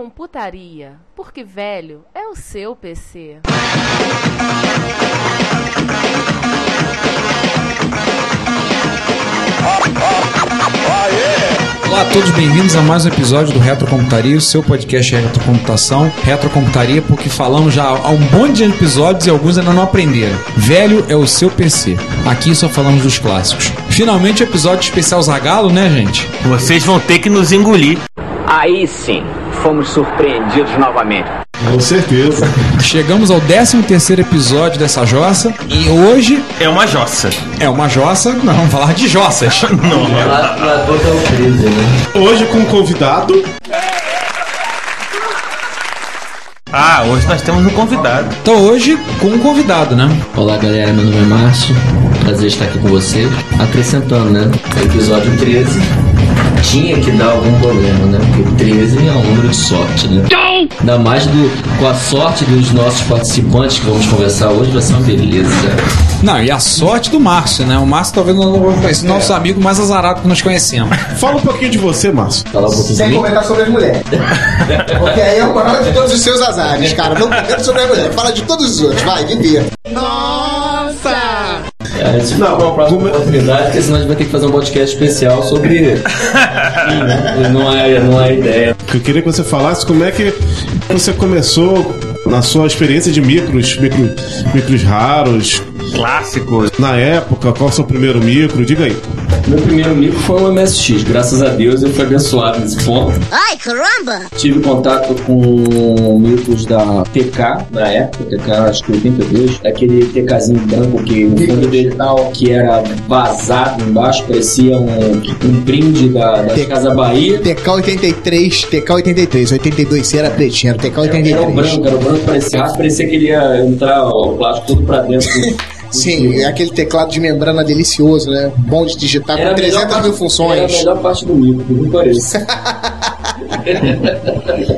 Retrocomputaria, porque velho é o seu PC. Olá a todos, bem-vindos a mais um episódio do Retrocomputaria, o seu podcast de retrocomputação. Retrocomputaria, porque falamos já há um monte de episódios e alguns ainda não aprenderam. Velho é o seu PC. Aqui só falamos dos clássicos. Finalmente, episódio especial Zagalo, né, gente? Vocês vão ter que nos engolir. Aí sim, fomos surpreendidos novamente. Com certeza. Chegamos ao 13 terceiro episódio dessa jossa e hoje É uma jossa. é uma jossa, nós vamos falar de jossas. Hoje com um convidado. Ah, hoje nós temos um convidado. Então hoje com um convidado, né? Olá galera, meu nome é Márcio, prazer estar aqui com vocês. Acrescentando, né? Episódio 13 tinha que dar algum problema, né? Porque 13 é um número de sorte, né? Ainda mais do, com a sorte dos nossos participantes que vamos conversar hoje, vai ser uma beleza. Não, e a sorte do Márcio, né? O Márcio talvez não conheça nosso amigo mais azarado que nós conhecemos. Fala um pouquinho de você, Márcio. Falar um pouquinho Sem comentar sobre as mulheres. Porque aí é o maior de todos os seus azares, cara. Não comenta sobre as mulheres. Fala de todos os outros. Vai, divirta. É, isso Não, não, uma próxima como- oportunidade, porque senão a gente vai ter que fazer um podcast especial sobre. Sim, né? Não é, não é ideia. Eu queria que você falasse como é que você começou na sua experiência de micros, micro, micros raros, Clássicos. na época, qual o seu primeiro micro? Diga aí. Meu primeiro micro foi um MSX, graças a Deus eu fui abençoado nesse ponto. Ai, caramba! Tive contato com micros da TK na época, TK acho que 82, aquele TKzinho branco que no fundo dele que era vazado embaixo, parecia um, um brinde da, da TK. Casa Bahia. TK83, TK83, 82 era pretinho, era Era o TK83. branco, era o branco, parecia, parecia que ele ia entrar o plástico todo pra dentro. Sim, é aquele teclado de membrana delicioso, né? Bom de digitar Era com a melhor 300 parte- mil Era a funções. melhor parte do micro, por que pareça.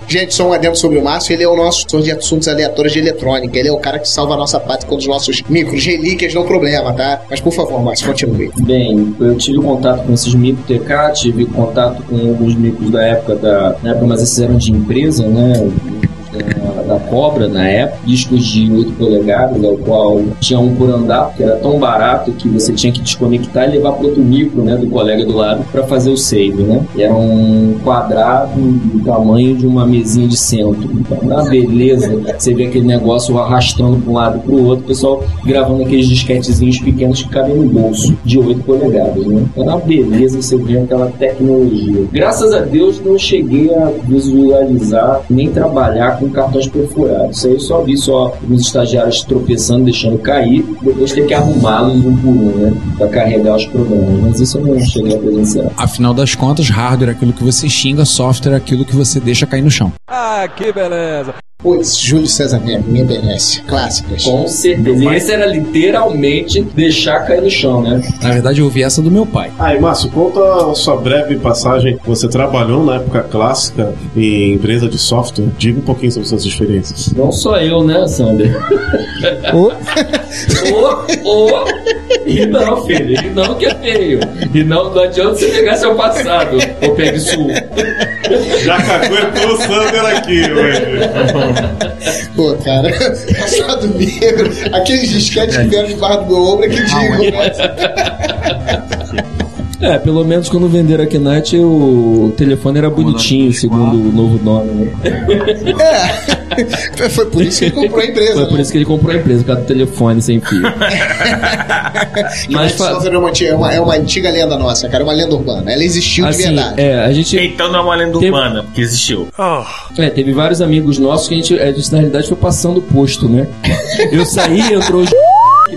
Gente, só um adendo sobre o Márcio, ele é o nosso senhor de assuntos aleatórios de eletrônica. Ele é o cara que salva a nossa pátria quando os nossos micros relíquias dão problema, tá? Mas por favor, Márcio, continue. Bem, eu tive contato com esses micros TK, tive contato com alguns micros da época da. Na época, mas esses eram de empresa, né? Da, Cobra na época, discos de 8 polegadas, ao qual tinha um por andar, que era tão barato que você tinha que desconectar e levar para outro micro, né, do colega do lado, para fazer o save, né? Era um quadrado do tamanho de uma mesinha de centro. Então, na beleza, você vê aquele negócio arrastando para um lado para o outro, o pessoal gravando aqueles disquetezinhos pequenos que cabem no bolso, de 8 polegadas, né? Então, na beleza, você vê aquela tecnologia. Graças a Deus, não cheguei a visualizar nem trabalhar com cartões perfurados. Isso aí eu só vi só os estagiários tropeçando, deixando cair, depois ter que arrumá-los um por um, né? Pra carregar os programas. Mas isso eu não cheguei a presenciar. Afinal das contas, hardware é aquilo que você xinga, software é aquilo que você deixa cair no chão. Putz, Júlio César Neto, minha benesse. Clássicas. Com certeza. Esse era literalmente deixar cair no chão, né? Na verdade, eu ouvi essa do meu pai. Aí, Márcio, conta a sua breve passagem. Você trabalhou na época clássica em empresa de software. Diga um pouquinho sobre suas experiências. Não só eu, né, Sander? Ô, ô, e não, filho, e não que é feio. E não, não adianta você pegar seu passado, ô pegue sul. Já caguetou o Sander aqui hoje. Pô, cara, passado negro, aqueles disquetes que vieram debaixo do meu ombro é que digo, né? É, pelo menos quando venderam a Knight, o telefone era bonitinho, segundo o novo nome, né? É. Foi por isso que ele comprou a empresa. Foi por isso que ele comprou a empresa, por causa do telefone sem fio. Mas fa- é uma, antiga- é uma, é uma antiga lenda nossa, cara. É uma lenda urbana. Ela existiu de assim, verdade. é, a gente Então não é uma lenda Tem- urbana, porque existiu. É, teve vários amigos nossos que a gente, a gente na realidade foi passando o posto, né? Eu saí, entrou o que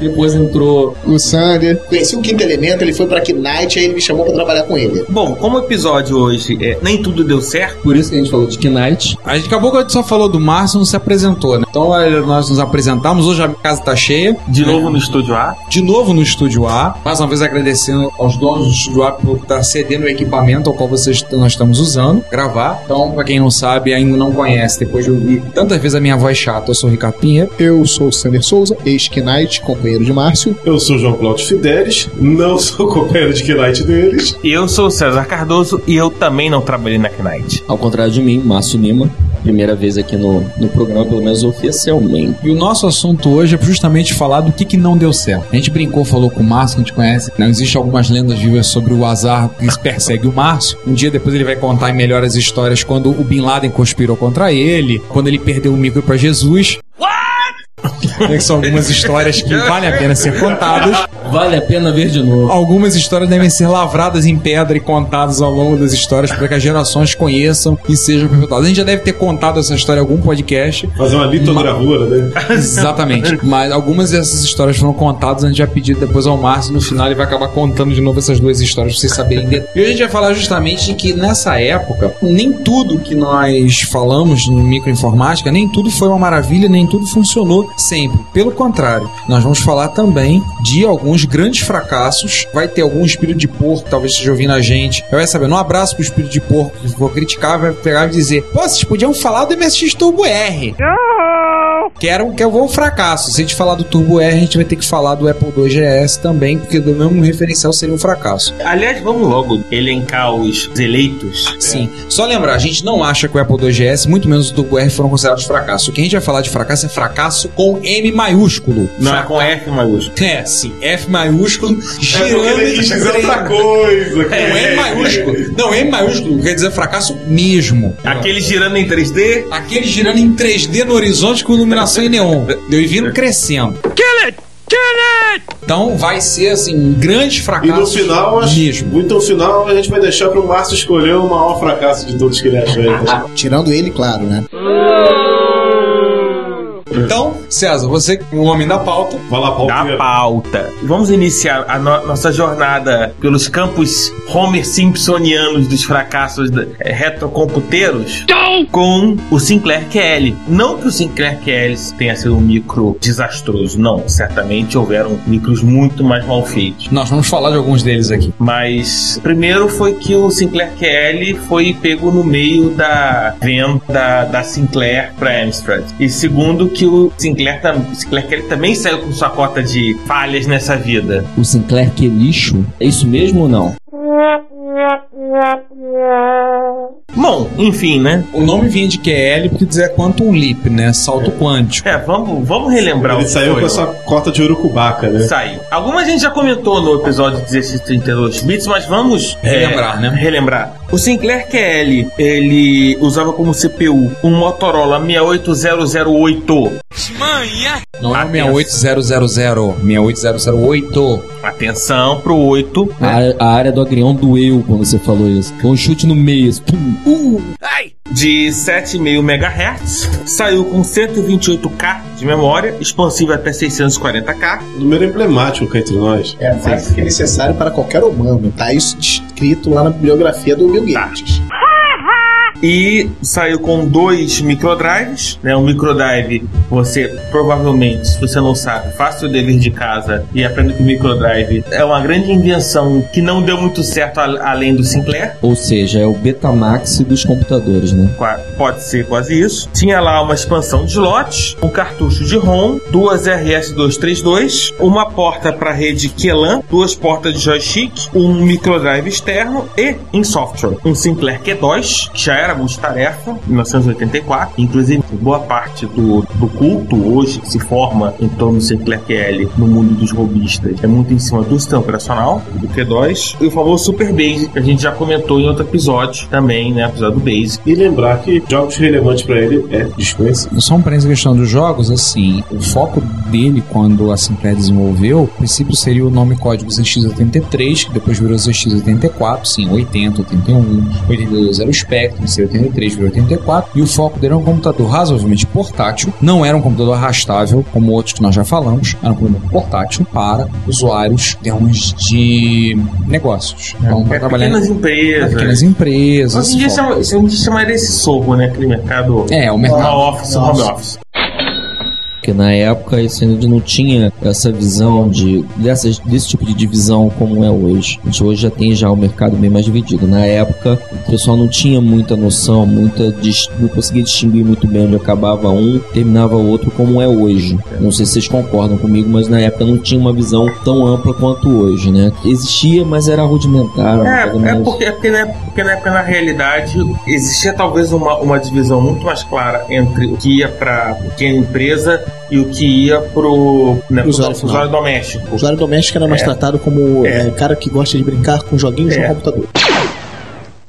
depois entrou. O Sander. Conheci o quinto elemento, ele foi pra Knight, aí ele me chamou pra trabalhar com ele. Bom, como o episódio hoje é Nem Tudo Deu Certo, Por isso que a gente falou de Knight. A gente acabou que a gente só falou do Márcio, não se apresentou, né? Então nós nos apresentamos, hoje a casa tá cheia. de novo no Estúdio A, De novo no Estúdio A. Mais uma vez agradecendo aos donos do Estúdio A por estar cedendo o equipamento ao qual vocês, nós estamos usando, gravar. Então, pra quem não sabe, ainda não conhece, depois de ouvir tantas vezes a minha voz chata, eu sou o Ricardo Pinheiro. Eu sou o Sander Souza, ex-Knight, companheiro de Márcio. Eu sou o João Cláudio Fidelis, não sou companheiro de Knight deles. eu sou o César Cardoso e eu também não trabalhei na Knight. Ao contrário de mim, Márcio Lima. Primeira vez aqui no, no programa, pelo menos oficialmente. E o nosso assunto hoje é justamente falar do que, que não deu certo. A gente brincou, falou com o Márcio, que a gente conhece. Não existe algumas lendas vivas sobre o azar que persegue o Márcio. Um dia depois ele vai contar em melhor as histórias quando o Bin Laden conspirou contra ele, quando ele perdeu o micro pra Jesus. What? São algumas histórias que valem a pena ser contadas. Vale a pena ver de novo. Algumas histórias devem ser lavradas em pedra e contadas ao longo das histórias para que as gerações conheçam e sejam perpetuadas. A gente já deve ter contado essa história em algum podcast. Fazer uma litogravura, né? Exatamente. Mas algumas dessas histórias foram contadas, a gente já pediu depois ao Márcio. No final ele vai acabar contando de novo essas duas histórias pra vocês saberem. E hoje a gente vai falar justamente de que nessa época, nem tudo que nós falamos no microinformática, nem tudo foi uma maravilha, nem tudo funcionou sempre. Pelo contrário, nós vamos falar também de alguns grandes fracassos. Vai ter algum espírito de porco, talvez esteja ouvindo a gente. Vai saber, um abraço pro espírito de porco que for criticar, vai pegar e dizer: Pô, vocês podiam falar do MSX Turbo R que era um, que é um fracasso. Se a gente falar do Turbo R, a gente vai ter que falar do Apple II GS também, porque do mesmo referencial seria um fracasso. Aliás, vamos logo elencar os eleitos. Sim. Só lembrar, a gente não acha que o Apple II GS, muito menos o Turbo R, foram considerados fracasso. O que a gente vai falar de fracasso é fracasso com M maiúsculo. Não é com F maiúsculo. É, sim. F maiúsculo, É girando dizer três- outra coisa. Não, M maiúsculo. Não, M maiúsculo quer dizer fracasso mesmo. Aquele girando em 3D, Aquele girando em 3D no horizonte com iluminação em neon. Deu e vindo crescendo. Então vai ser assim, um grande E fracasso. no final, mesmo. muito no final, a gente vai deixar pro Márcio escolher o maior fracasso de todos que ele achou. tá? Tirando ele, claro, né? Então, César, você, o homem da pauta, Vai lá, Paulo. da pauta. Vamos iniciar a no- nossa jornada pelos campos Homer Simpsonianos dos fracassos da- eh, retrocomputeiros com o Sinclair QL. Não que o Sinclair QL tenha sido um micro desastroso, não. Certamente houveram micros muito mais mal feitos. nós vamos falar de alguns deles aqui. Mas primeiro foi que o Sinclair QL foi pego no meio da venda da, da Sinclair para Amstrad. E segundo que o Sinclair, Sinclair QL também saiu com sua cota de falhas nessa vida. O Sinclair que lixo? É isso mesmo ou não? Bom, enfim, né? O nome vinha de QL porque dizer Quantum Leap, né? Salto quântico. É, vamos, vamos relembrar Ele o que saiu com essa cota de urucubaca, né? Saiu. Alguma gente já comentou no episódio 1632 bits, mas vamos Relembrar, é, né? Relembrar. O Sinclair QL, ele usava como CPU um Motorola 68008. Não é o 68000, 68008. Atenção pro 8. A, a área do agrião doeu quando você falou isso. Foi um chute no meio. assim, pum. de 7,5 MHz, saiu com 128K de memória, expansível até 640K. Número emblemático cá entre nós. É mais do que necessário para qualquer humano. Tá isso escrito lá na bibliografia do Bill Gates. E saiu com dois microdrives, né? Um microdrive, você provavelmente, se você não sabe, faça o dever de casa e aprenda que o microdrive é uma grande invenção que não deu muito certo a- além do Sinclair. Ou seja, é o Betamax dos computadores, né? Pode ser quase isso. Tinha lá uma expansão de slots, um cartucho de ROM, duas RS-232, uma porta para rede QLAN, duas portas de joystick, um microdrive externo e, em software, um Sinclair Q2, que já era multitarefa, em 1984. Inclusive, boa parte do, do culto hoje que se forma em torno do Sinclair QL no mundo dos robistas é muito em cima do sistema operacional, do Q2, e o famoso Super Basic, que a gente já comentou em outro episódio também, né? Episódio do Basic. E lembrar que jogos relevantes pra ele é desconhecido. Só um parênteses questão dos jogos, assim, o foco dele quando a Sinclair desenvolveu, a princípio seria o nome código ZX83, que depois virou ZX84, sim, 80, 81, 82 era o Spectrum, C83 virou 84, e o foco dele era um computador razoavelmente portátil, não era um computador arrastável, como outros que nós já falamos, era um computador portátil para usuários termos de negócios. Então, para É, trabalhar pequenas em empresas. pequenas empresas. Hoje em dia, chama, foco. isso chamaria esse sorro, né? Aquele mercado. É, o mercado. Office, home office. Porque na época isso ainda não tinha essa visão de dessas, desse tipo de divisão como é hoje. A gente hoje já tem já o mercado bem mais dividido. Na época o pessoal não tinha muita noção, muita não conseguia distinguir muito bem onde acabava um, terminava o outro como é hoje. Não sei se vocês concordam comigo, mas na época não tinha uma visão tão ampla quanto hoje, né? Existia, mas era rudimentar. É, é mais- porque, é porque, na época, porque na época, na realidade, existia talvez uma, uma divisão muito mais clara entre o que ia para pequena empresa e o que ia pro, né, pro Usuário usuário, doméstico. O usuário doméstico era mais É. tratado como É. é, cara que gosta de brincar com joguinhos É. no computador.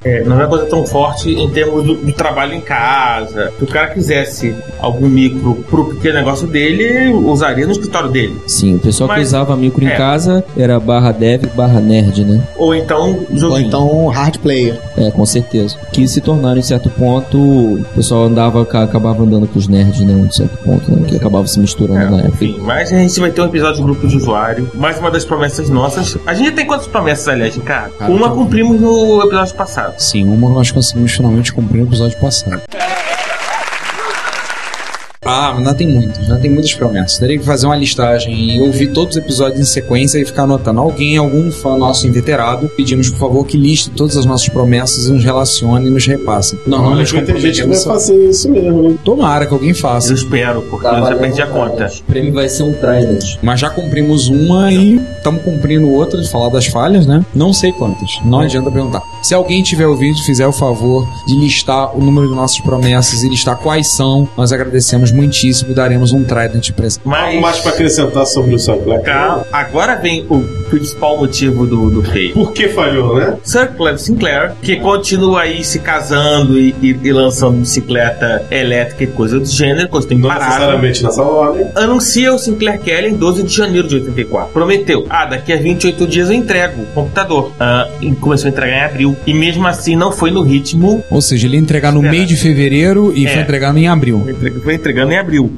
É, não é uma coisa tão forte em termos do, do trabalho em casa. Se o cara quisesse algum micro pro pequeno negócio dele, usaria no escritório dele. Sim, o pessoal que Mas- usava micro em é. casa era barra dev, barra nerd, né? Ou então joguinho. Ou então hard player. É, com certeza. Que se tornaram, em certo ponto, o pessoal andava, ca- acabava andando com os nerds, né? Em certo ponto, né? Que acabava se misturando É, na época. enfim, mas a gente vai ter um episódio de grupo de usuário. Mais uma das promessas nossas. A gente tem quantas promessas, aliás, cara? Cara, uma então- cumprimos no episódio passado. Sim, uma nós conseguimos finalmente cumprir no episódio passado. Ah, ainda tem muitas, ainda tem muitas promessas. Teria que fazer uma listagem e ouvir todos os episódios em sequência e ficar anotando. Alguém, algum fã nosso inveterado, pedimos por favor que liste todas as nossas promessas e nos relacione e nos repasse. Normalmente Olha, tem gente que vai comprometemos. fazer isso mesmo? Tomara que alguém faça. Eu espero, porque eu já perdi a conta. O prêmio vai ser um Trident. Mas já cumprimos uma e estamos cumprindo outra de falar das falhas, né? Não sei quantas. Não adianta perguntar. Se alguém tiver ouvido, fizer o favor de listar o número de nossas promessas e listar quais são, nós agradecemos muitíssimo e daremos um Trident para esse. Algo mais Mas, pra acrescentar sobre o Sinclair? calma, agora vem o principal motivo do, do feio. Por que falhou, né? Sir Clive Sinclair, que continua aí se casando e, e- e lançando bicicleta elétrica e coisa do gênero, coisa Não imparável. necessariamente nessa ordem. anuncia o Sinclair Kelly em 12 de janeiro de 84. Prometeu, ah, daqui a 28 dias eu entrego o computador. Ah, e começou a entregar em abril. E mesmo assim não foi no ritmo, Ou seja, ele ia entregar no meio de fevereiro e É. foi entregando em abril. foi entregando em abril.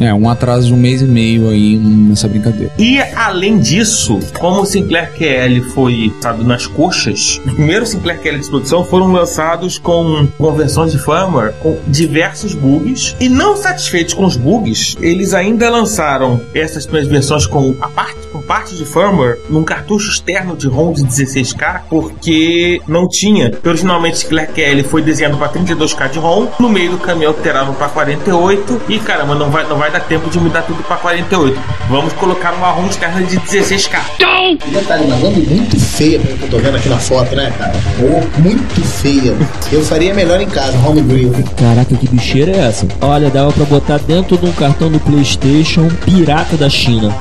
É, um atraso de um mês e meio aí nessa brincadeira. E além disso, como o Sinclair QL foi lançado nas coxas, os primeiros Sinclair QL de produção foram lançados com conversões de firmware com diversos bugs. E não satisfeitos com os bugs, eles ainda lançaram essas primeiras versões com a parte com parte de firmware num cartucho externo de ROM de 16K, porque não tinha. Originalmente, o Sinclair QL foi desenhado para 32K de ROM. No meio do caminho alteraram para 48 e caramba, não vai, não vai dar tempo de mudar tudo para 48. Vamos colocar uma ROM externa de 16K. Detalhe, mas anda muito feia pelo que eu tô vendo aqui na foto, né, cara? Ô, muito feia. Eu faria melhor em casa, homebrew. Caraca, que bicheira é essa? Olha, dava pra botar dentro de um cartão do PlayStation pirata da China.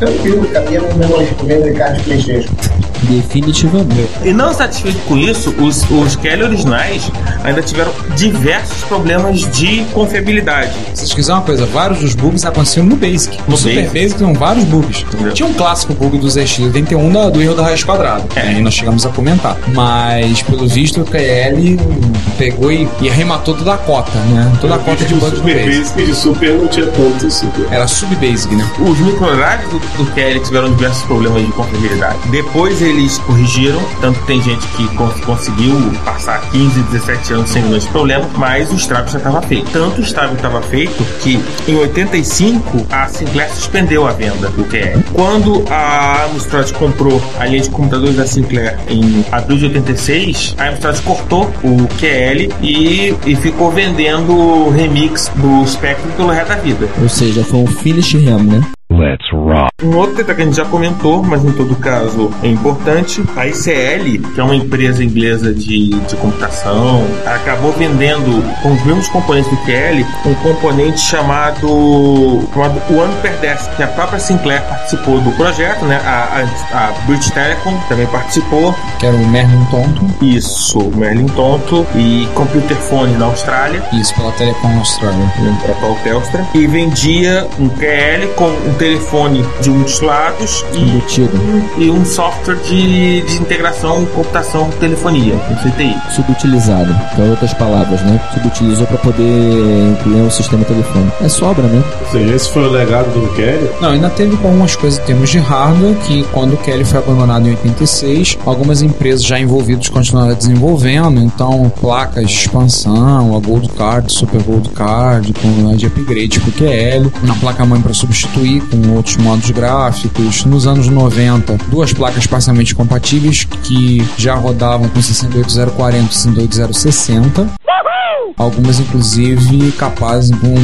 Tranquilo, cabia no meu memory card de Playstation. Definitivamente. E não satisfeito com isso, os, os Kelly originais ainda tiveram diversos problemas de confiabilidade. Se vocês quiserem uma coisa, vários dos bugs aconteciam no Basic. No, No Super Basic. Basic tinham vários bugs. Entendeu? Tinha um clássico bug do ZX81 da, do erro da raiz quadrada. É. Aí nós chegamos a comentar. Mas, pelo visto, o KL pegou e, e arrematou toda a cota, né? Toda a cota de bugs do Super Basic. Basic de Super não tinha tanto assim. Era sub-basic, né? Os microdrives do, do Kelly tiveram diversos problemas de confiabilidade. Depois eles corrigiram, tanto que tem gente que con- conseguiu passar 15, 17 anos sem grandes problemas, mas o estrago já estava feito. Tanto o estrago estava feito que em 85 a Sinclair suspendeu a venda do QL. Quando a Amstrad comprou a linha de computadores da Sinclair em abril de 86, a Amstrad cortou o QL e, e ficou vendendo remix do Spectrum pelo resto da vida. Ou seja, foi um finish ham, né? Um outro detalhe que a gente já comentou, mas em todo caso é importante, a ICL, que é uma empresa inglesa de, de computação, acabou vendendo com os mesmos componentes do QL um componente chamado, chamado One Per Desk, que a própria Sinclair participou do projeto, né? A, a, a British Telecom também participou. Que era o Merlin Tonto. Isso, Merlin Tonto e Computer Phone na Austrália. Isso, pela Telecom Austrália. para a Telstra e vendia um QL com um telefone de um dos lados e, Embutido. e um software de, de integração computação telefonia, um CTI. Subutilizado. Em outras palavras, né? Subutilizou para poder incluir um sistema telefônico. É sobra, né? Ou seja, esse foi o legado do Kelly. Não, ainda teve algumas coisas em termos de hardware que quando o Kelly foi abandonado em 86, algumas empresas já envolvidas continuaram desenvolvendo, então placas de expansão, a Gold Card, Super Gold Card, com a de upgrade pro QL, uma placa-mãe para substituir com outros modos gráficos. Nos anos 90, duas placas parcialmente compatíveis que já rodavam com 68040 e 68060. Algumas, inclusive, capazes com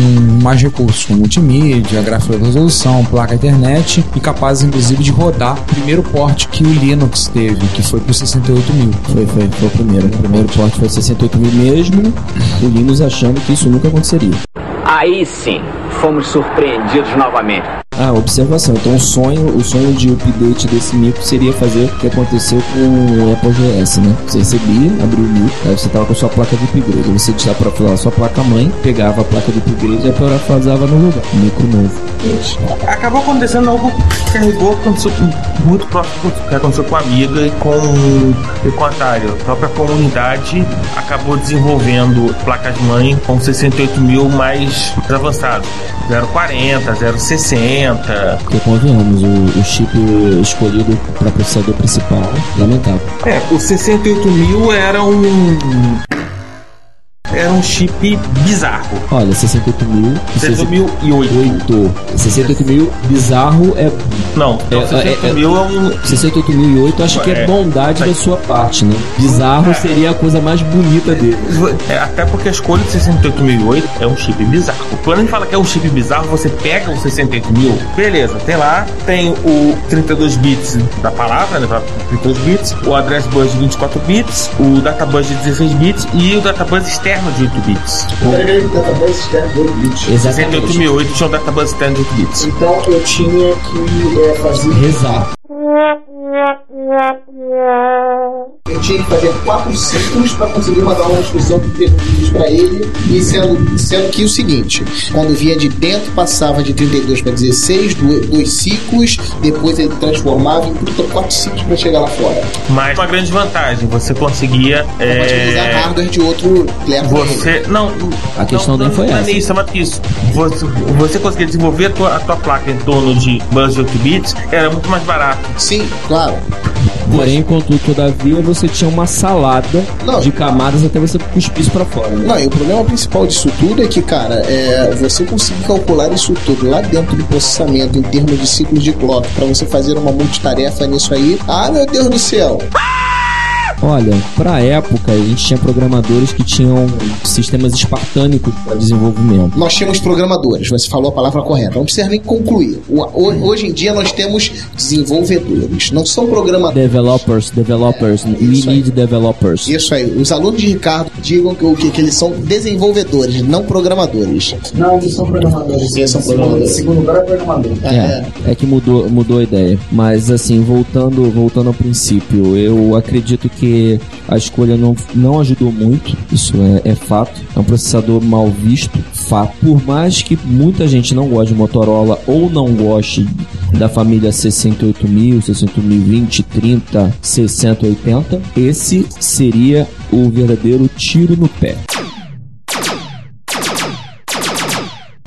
mais recursos, como multimídia, gráfico de resolução, placa internet e capazes, inclusive, de rodar o primeiro porte que o Linux teve, que foi pro 68 mil. Foi, foi, foi o primeiro. O primeiro porte foi 68 mil mesmo. O Linus achando que isso nunca aconteceria. Aí sim, fomos surpreendidos novamente. Ah, observação. Então o sonho, o sonho de update desse micro seria fazer o que aconteceu com o Apple GS, né? Você recebia, abria o micro, aí você tava com a sua placa de upgrade. Você tinha para falar a sua placa mãe, pegava a placa de upgrade e parafrasava no lugar. Um micro novo. Acabou acontecendo algo que carregou, aconteceu com- muito próximo que aconteceu com a Amiga e com, e com a Atari. A própria comunidade acabou desenvolvendo placas-mãe com 68 mil mais avançados. 040, 060. Porque convenhamos, o, o chip escolhido para processador principal, lamentável. É, o 68 mil era um. Era um chip bizarro. Olha, 68 mil. 6808. 68 mil bizarro é. Não, É, então 68 é, é- mil é um. 68.008 acho que é É. bondade da sua parte, né? Bizarro seria a coisa mais bonita dele. É, até porque a escolha de 68.008 é um chip bizarro. Quando a gente fala que é um chip bizarro, você pega o 68 mil, beleza, tem lá, tem o 32 bits da palavra, né? 32 bits, o address bus de 24 bits, o data bus de 16 bits e o data bus externo de 8 bits. Exatamente. 68.008 tinha um data bus externo de 8 bits. Então eu tinha que é, fazer. Rezar. Eu tinha que fazer quatro ciclos para conseguir mandar uma instrução de vídeos para ele. E sendo, sendo que o seguinte: quando via de dentro, passava de 32 para 16, do- dois ciclos, depois ele transformava em quatro ciclos para chegar lá fora. Mas uma grande vantagem, você conseguia. Utilizar É, hardware de outro player você. Não. A questão não, nem foi não, essa. Não é isso, é que isso. Você, você conseguia desenvolver a tua, a tua placa em torno de 8 bits, era muito mais barato. Sim, claro. Porém, contudo, todavia, você tinha uma salada Não. de camadas até você cuspir isso pra fora. Né? Não, e o problema principal disso tudo é que, cara, é, você conseguir calcular isso tudo lá dentro do processamento em termos de ciclos de clock para você fazer uma multitarefa nisso aí. Ah, meu Deus do céu! Olha, pra época, a gente tinha programadores que tinham sistemas espartânicos para desenvolvimento. Nós tínhamos programadores, você falou a palavra correta. Não precisa nem concluir. Hoje em dia nós temos desenvolvedores, não são programadores. Developers, developers, we isso aí. need developers. Isso aí, os alunos de Ricardo digam que, que, que eles são desenvolvedores, não programadores. Não, eles são programadores. Eles são programadores. Segundo lugar é programador. É, é que mudou, mudou a ideia. Mas assim, voltando, voltando ao princípio, eu acredito que a escolha não, não ajudou muito, isso é, é fato. É um processador mal visto, fato. Por mais que muita gente não goste de Motorola ou não goste da família 68000, 68020, 30, 6080, esse seria o verdadeiro tiro no pé.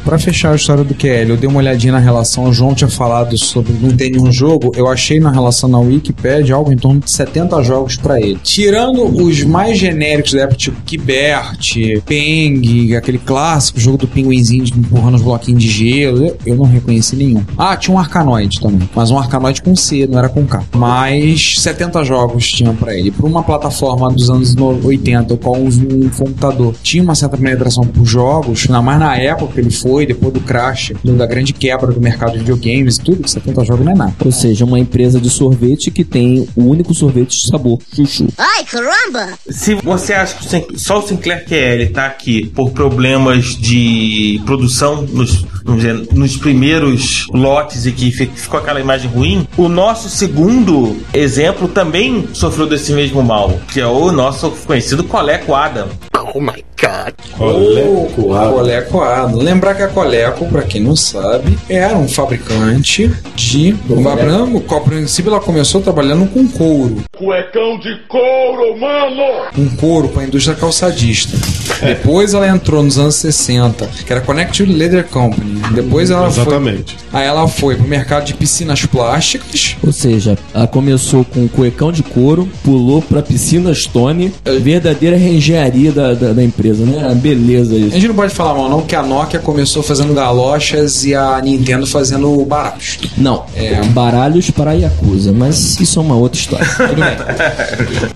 Pra fechar a história do QL, eu dei uma olhadinha na relação. O João tinha falado sobre não ter nenhum jogo. Eu achei na relação na Wikipedia algo em torno de 70 jogos pra ele. Tirando os mais genéricos da época, tipo Kibert, Peng, aquele clássico jogo do pinguinzinho empurrando os bloquinhos de gelo, eu, não reconheci nenhum. Ah, tinha um Arkanoid também. Mas um Arkanoid com C, não era com K. Mas 70 jogos tinham pra ele. Por uma plataforma dos anos no- 80, o qual um computador tinha uma certa penetração por jogos, ainda mais na época que ele foi, foi depois do crash, da grande quebra do mercado de videogames e tudo, que 70 jogos não é nada. Ou seja, uma empresa de sorvete que tem o único sorvete de sabor, chuchu. Ai, caramba! Se você acha que só o Sinclair QL tá aqui por problemas de produção nos, vamos dizer, nos primeiros lotes e que fi- ficou aquela imagem ruim, o nosso segundo exemplo também sofreu desse mesmo mal, que é o nosso conhecido Coleco Adam. Oh my god. Coleco Adam. Coleco Adam. Lembrar que a Coleco, pra quem não sabe, era um fabricante de. O qual, a princípio, ela começou trabalhando com couro. Cuecão de couro, mano! Com couro para a indústria calçadista. Depois ela entrou nos anos 60, que era Connect Leather Company. Depois ela foi. Exatamente. Aí ela foi pro mercado de piscinas plásticas. Ou seja, ela começou com o cuecão de couro, pulou pra piscina Stone, verdadeira reengenharia da, da, da empresa, né? Ah, Beleza A isso. gente não pode falar mal, não, que a Nokia começou fazendo galochas e a Nintendo fazendo baralhos. Não, É. baralhos para a Yakuza, mas isso é uma outra história. Tudo bem.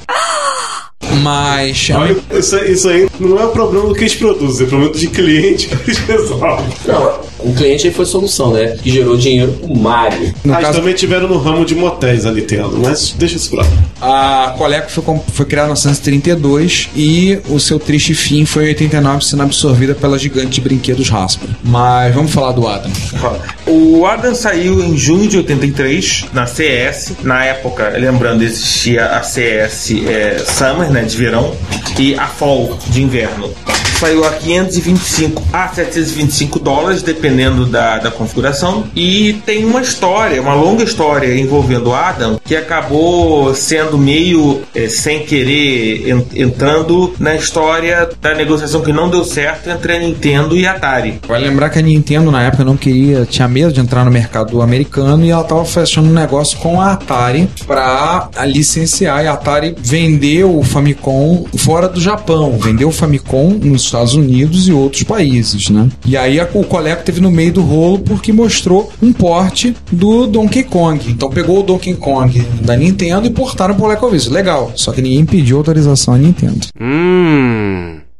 Mas. Isso, aí- isso aí não é o problema do que eles produzem, é o problema de cliente que eles resolvem. Não, o cliente aí foi solução, né? Que gerou dinheiro pro Mario. No Ah, eles caso, também tiveram no ramo de motéis a Nintendo, mas deixa isso pra lá. a Coleco foi, foi criada em 1932 e o seu triste fim foi em 89 sendo absorvida pela gigante de brinquedos Hasbro. Mas vamos falar do Adam. O Adam saiu em junho de 83 na CS. Na época, lembrando, existia a CS é, Summer, né, de verão, e a Fall de inverno. Saiu a 525 a 725 dólares, dependendo da, da configuração. E tem uma história, uma longa história envolvendo o Adam, que acabou sendo meio é, sem querer en- entrando na história da negociação que não deu certo entre a Nintendo e a Atari. Vale lembrar que a Nintendo na época não queria, tinha medo de entrar no mercado americano e ela estava fechando um negócio com a Atari para licenciar. E a Atari vendeu o Famicom fora do Japão, vendeu o Famicom nos Estados Unidos e outros países, né? E aí a- o Coleco teve no meio do rolo porque mostrou um porte do Donkey Kong. Então pegou o Donkey Kong da Nintendo e portaram pro ColecoVision. Legal, só que ninguém pediu autorização à Nintendo.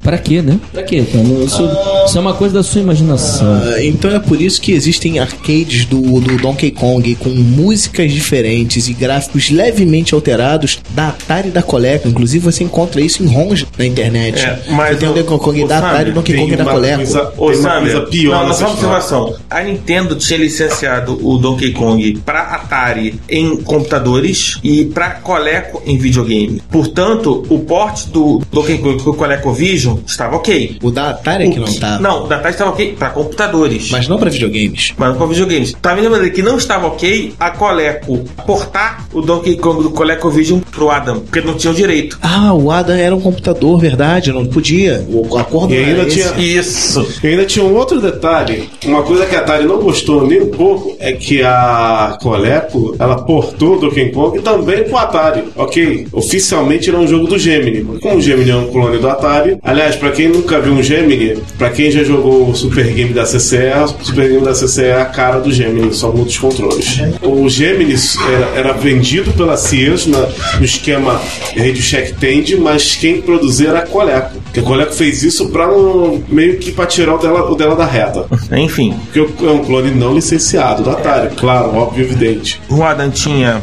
Pra quê, né? Pra quê? Isso, isso é uma coisa da sua imaginação. Ah, Então é por isso que existem arcades do, do Donkey Kong com músicas diferentes e gráficos levemente alterados da Atari e da Coleco. Inclusive você encontra isso em ROMs na internet. É, mas você tem o Donkey Kong da Atari e o Donkey Kong da Coleco. Ô, coisa pior não, uma observação. A Nintendo tinha licenciado o Donkey Kong para Atari em computadores e para Coleco em videogame. Portanto, o port do Donkey Kong com o Estava ok. O da Atari é que O não tá. Não, o da Atari estava ok para computadores. Mas não para videogames. Mas com videogames. Tá vendo maneira que não estava ok a Coleco portar o Donkey Kong do ColecoVision pro Adam, porque não tinha o direito. Ah, o Adam era um computador, verdade, não podia. O acordo E não ainda era tinha- esse. Isso. E ainda tinha um outro detalhe. Uma coisa que a Atari não gostou nem um pouco é que a Coleco ela portou Donkey Kong também pro Atari. Ok, oficialmente era um jogo do Gemini. Como o Gemini é um clone do Atari. Aliás, pra quem nunca viu um Gemini, pra quem já jogou o Super Game da CCE, o Super Game da CCE é a cara do Gemini, só muda os controles. O Gemini era, era vendido pela Sears na- no esquema Radio Shack Tend, mas quem produzia era a Coleco. Porque a Coleco fez isso pra não, meio que pra tirar o dela, o dela da reta. Enfim, Porque é um clone não licenciado da Atari, claro, óbvio, evidente. o Adam tinha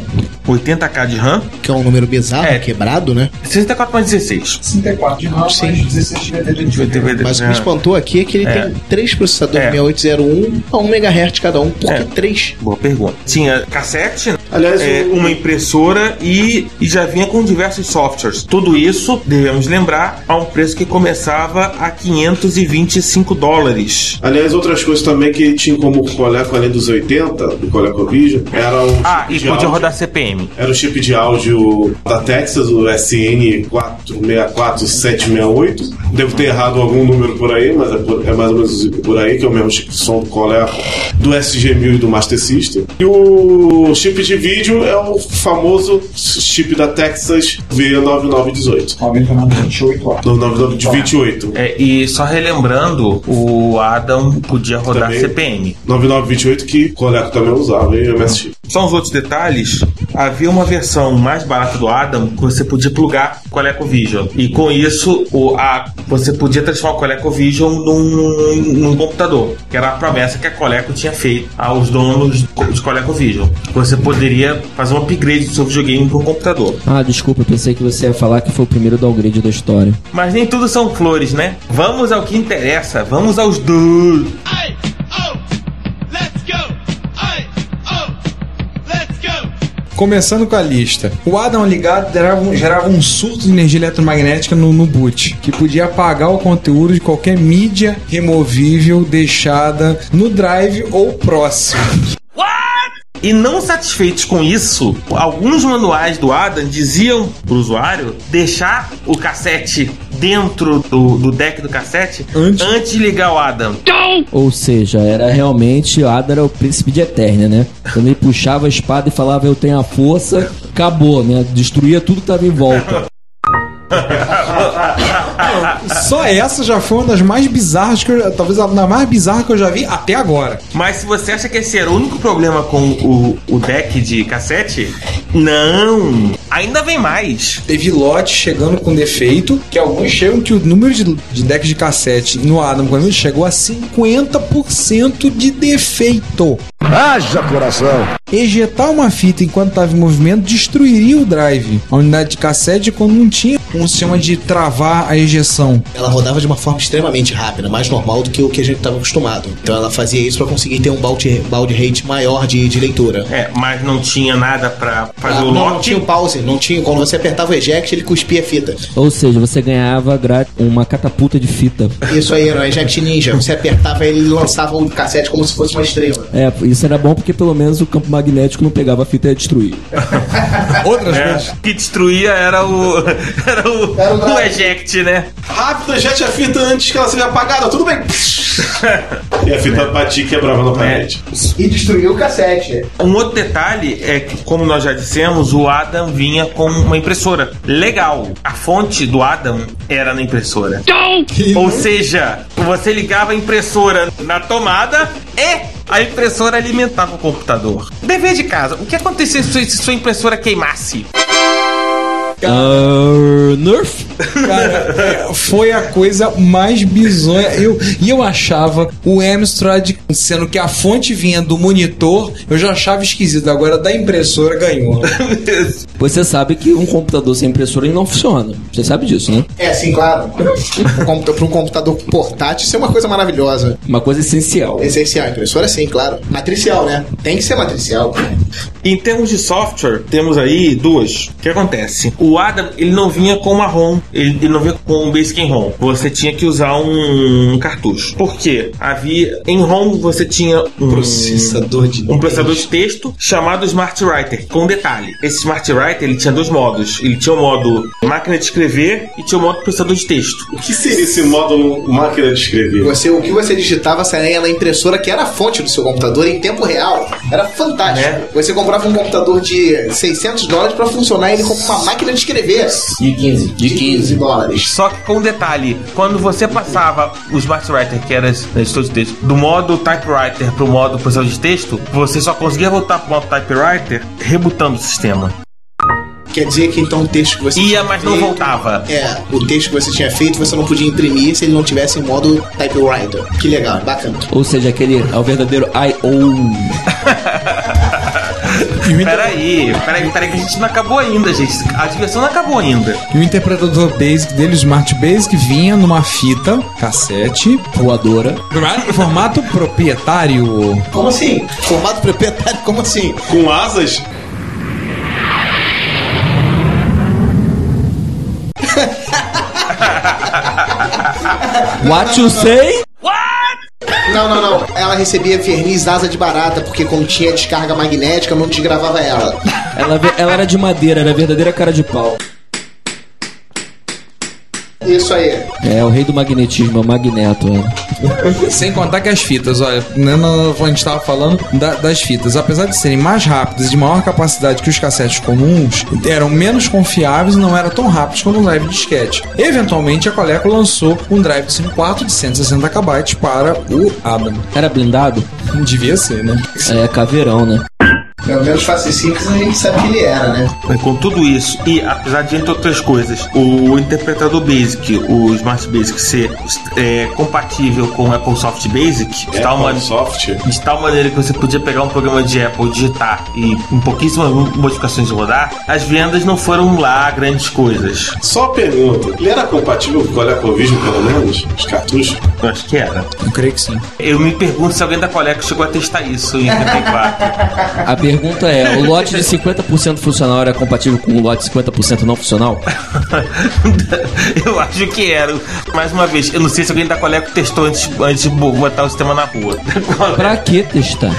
80k de RAM, Que é um número bizarro, É. quebrado, né? 64 mais 16. 64 de RAM, Sim. 16 de Mas o que me espantou aqui é que ele É. tem três processadores É. 6801 a 1 MHz cada um. Por que É. três? Boa pergunta. Tinha cassete, Aliás, é, o- uma impressora e, e já vinha com diversos softwares. Tudo isso, devemos lembrar, a um preço que começava a 525 dólares. Aliás, outras coisas também que tinha como Coleco, além dos 80, do ColecoVision, era o Ah, e de podia áudio- rodar CPM. Era o chip de áudio da Texas, o SN464768. Devo ter errado algum número por aí, mas é, por- é mais ou menos por aí, que é o mesmo chip de som do Coleco, do SG-1000 e do Master System. E o chip de vídeo é o famoso chip da Texas V9918. 98 horas. No 9928. É, e só relembrando, o Adam podia rodar Também. CPM. 9928 que o Coleco também usava e o MSX. São os outros detalhes. havia uma versão mais barata do Adam que você podia plugar o ColecoVision. E com isso, o, a, você podia transformar o ColecoVision num, num computador. Que era a promessa que a Coleco tinha feito aos donos de ColecoVision. Você poderia fazer um upgrade do seu videogame para um computador. Ah, desculpa, eu pensei que você ia falar que foi o primeiro downgrade da história. Mas nem tudo são flores, né? Vamos ao que interessa. Vamos aos dois. Hey, Começando com a lista. O Adam ligado gerava um, gerava um surto de energia eletromagnética no, no boot, que podia apagar o conteúdo de qualquer mídia removível deixada no drive ou próximo. E não satisfeitos com isso, alguns manuais do Adam diziam pro usuário deixar o cassete dentro do, do deck do cassete Antes- de ligar o Adam. Ou seja, era realmente, o Ada era o príncipe de Eternia, né? Quando ele puxava a espada e falava eu tenho a força, acabou, né? Destruía tudo que tava em volta. Só essa já foi uma das mais bizarras que eu, talvez a mais bizarra que eu já vi até agora. Mas se você acha que esse era o único problema com o, o deck de cassete, não. Ainda vem mais. Teve lote chegando com defeito, que alguns chegam que o número de, de decks de cassete no Adam quando ele chegou a 50% de defeito. Haja coração! Ejetar uma fita enquanto estava em movimento destruiria o drive. A unidade de cassete quando não tinha um sistema de travar a ejeção. Ela rodava de uma forma extremamente rápida, mais normal do que o que a gente estava acostumado. Então ela fazia isso para conseguir ter um balde, balde rate maior de, de leitura. É, mas não tinha nada pra fazer Ah, o não, lock. não tinha o pause, não tinha. Quando você apertava o eject, ele cuspia a fita. Ou seja, você ganhava uma catapulta de fita. Isso aí era o eject ninja. Você apertava ele e lançava o cassete como se fosse uma estrela. É, isso era bom porque pelo menos o campo magnético não pegava a fita e ia destruir. Outras É, coisas. que destruía era o. Era o, Era o o eject, né? Rápido, ejete a fita antes que ela seja apagada, tudo bem. e a fita batia e quebrava na parede. E destruiu o cassete. Um outro detalhe é que, como nós já dissemos, o Adam vinha com uma impressora. Legal. A fonte do Adam era na impressora. Ou seja, você ligava a impressora na tomada e a impressora alimentava o computador. Dever de casa. O que aconteceria se sua impressora queimasse? Ah, Nerf? Cara, foi a coisa mais bizonha. Eu, e eu achava o Amstrad, sendo que a fonte vinha do monitor, eu já achava esquisito. Agora da impressora ganhou. Você sabe que um computador sem impressora ele não funciona. Você sabe disso, né? É, sim, claro. Para um computador portátil, isso é uma coisa maravilhosa. Uma coisa essencial. Essencial. Impressora, sim, claro. Matricial, né? Tem que ser matricial. Em termos de software, temos aí duas. O que acontece? O Adam, ele não vinha com uma ROM, ele, ele não vinha com um Basic em ROM. Você tinha que usar um, cartucho. Por quê? Havia em ROM você tinha um Processador de um processador de texto chamado Smart Writer. Com detalhe, esse Smart Writer ele tinha dois modos. Ele tinha o modo máquina de escrever e tinha o modo processador de texto. O que seria esse módulo máquina de escrever? Você, o que você digitava saía na impressora que era a fonte do seu computador em tempo real. Era fantástico. É. Você comprava um computador de 600 dólares para funcionar ele como uma máquina de escrever. De 15. De 15 dólares. Só que com um detalhe, quando você passava o Smart Writer, que era editor de texto, do modo typewriter pro modo processador de texto, você só conseguia voltar pro modo typewriter rebutando o sistema. Quer dizer que então o texto que você Ia, tinha mas não feito- voltava. É, o texto que você tinha feito você não podia imprimir se ele não tivesse em modo typewriter. Que legal, bacana. Ou seja, aquele é o verdadeiro I.O. Peraí, peraí, peraí, que a gente não acabou ainda, gente. A diversão não acabou ainda. E o interpretador Basic dele, o Smart Basic, vinha numa fita cassete voadora. formato proprietário. Como assim? Formato proprietário, como assim? Com asas? What you say? Não, não, não. Ela recebia verniz asa de barata, porque como tinha descarga magnética, não desgravava ela. Ela, ela era de madeira, era verdadeira cara de pau. Isso aí. É o rei do magnetismo, é o magneto. é. Sem contar que as fitas, olha, né, no- a gente estava falando da- das fitas, apesar de serem mais rápidas e de maior capacidade que os cassetes comuns, eram menos confiáveis e não eram tão rápidos quanto um drive de disquete. Eventualmente, a Coleco lançou um drive de 5 quartos de 160 KB para o Adam. Era blindado? Devia ser, né? É caveirão, né? Pelo menos fácil e simples a gente sabe que ele era, né? Mas com tudo isso, e apesar de, entre outras coisas, o interpretador Basic, o Smart Basic, ser é, compatível com o Apple Soft Basic, de tal, Apple man- Soft. de tal maneira que você podia pegar um programa de Apple, digitar e com pouquíssimas modificações rodar, as vendas não foram lá grandes coisas. Só uma pergunta. Ele era compatível com o ColecoVision, pelo menos? Os cartuchos? Eu acho que era. Eu creio que sim. Eu me pergunto se alguém da Coleco chegou a testar isso em 84. A pergunta é: o lote de 50% funcional era compatível com o lote de 50% não funcional? eu acho que era. Mais uma vez, eu não sei se alguém da Coleco testou antes, antes de botar o sistema na rua. Pra que testar?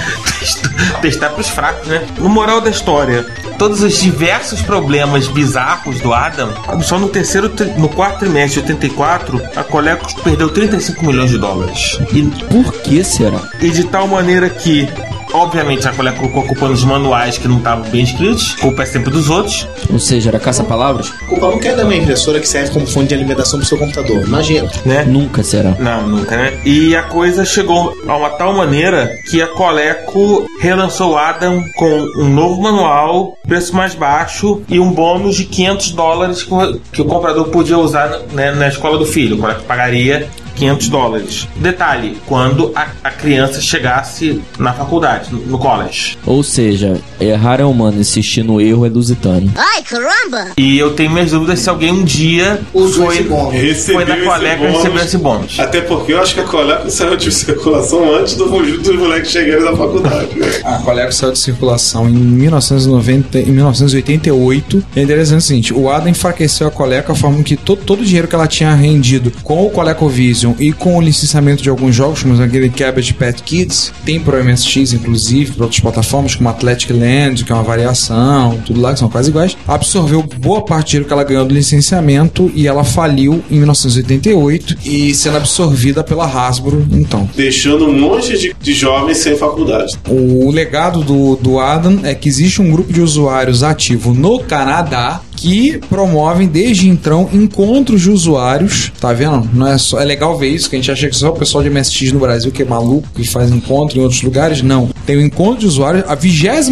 testar pros fracos, né? No moral da história, todos os diversos problemas bizarros do Adam, só no terceiro, no quarto trimestre de 84, a Coleco perdeu 35 milhões de dólares. E, Por que será? e de tal maneira que, obviamente, a Coleco colocou a culpa nos manuais que não estavam bem escritos, culpa é sempre dos outros, Ou seja, era caça-palavras? A culpa não quer da minha impressora que serve como fonte de alimentação pro seu computador. Imagina. né? Nunca será. Não, nunca, né? E a coisa chegou a uma tal maneira que a Coleco relançou o Adam com um novo manual, preço mais baixo e um bônus de 500 dólares que o, que o comprador podia usar né, na escola do filho. O Coleco pagaria 500 dólares. Detalhe, quando a, a criança chegasse na faculdade, no, no college. Ou seja, errar é humano, insistir no erro é lusitano. Ai, caramba! E eu tenho minhas dúvidas se alguém um dia Usou foi, esse bônus. Recebeu foi Coleco e bônus. recebeu esse bônus. Até porque eu acho que a Coleco saiu de circulação antes do conjunto dos moleques chegarem na faculdade. né? A Coleco saiu de circulação em 1990, em 1988. E é interessante o seguinte: o ADA enfraqueceu a Coleco a forma que todo, todo o dinheiro que ela tinha rendido com o ColecoVision e com o licenciamento de alguns jogos, como aquele Cabbage Pet Kids, tem pro MSX, inclusive, para outras plataformas, como Athletic Land, que é uma variação, tudo lá que são quase iguais, absorveu boa parte do dinheiro que ela ganhou do licenciamento e ela faliu em 1988 e sendo absorvida pela Hasbro, então. Deixando um monte de, de jovens sem faculdade. O legado do, do Adam é que existe um grupo de usuários ativo no Canadá que promovem desde então encontros de usuários. Tá vendo? Não é só é legal ver isso, que a gente acha que só o pessoal de MSX no Brasil que é maluco e faz encontro em outros lugares. Não. Tem o encontro de usuários. A 22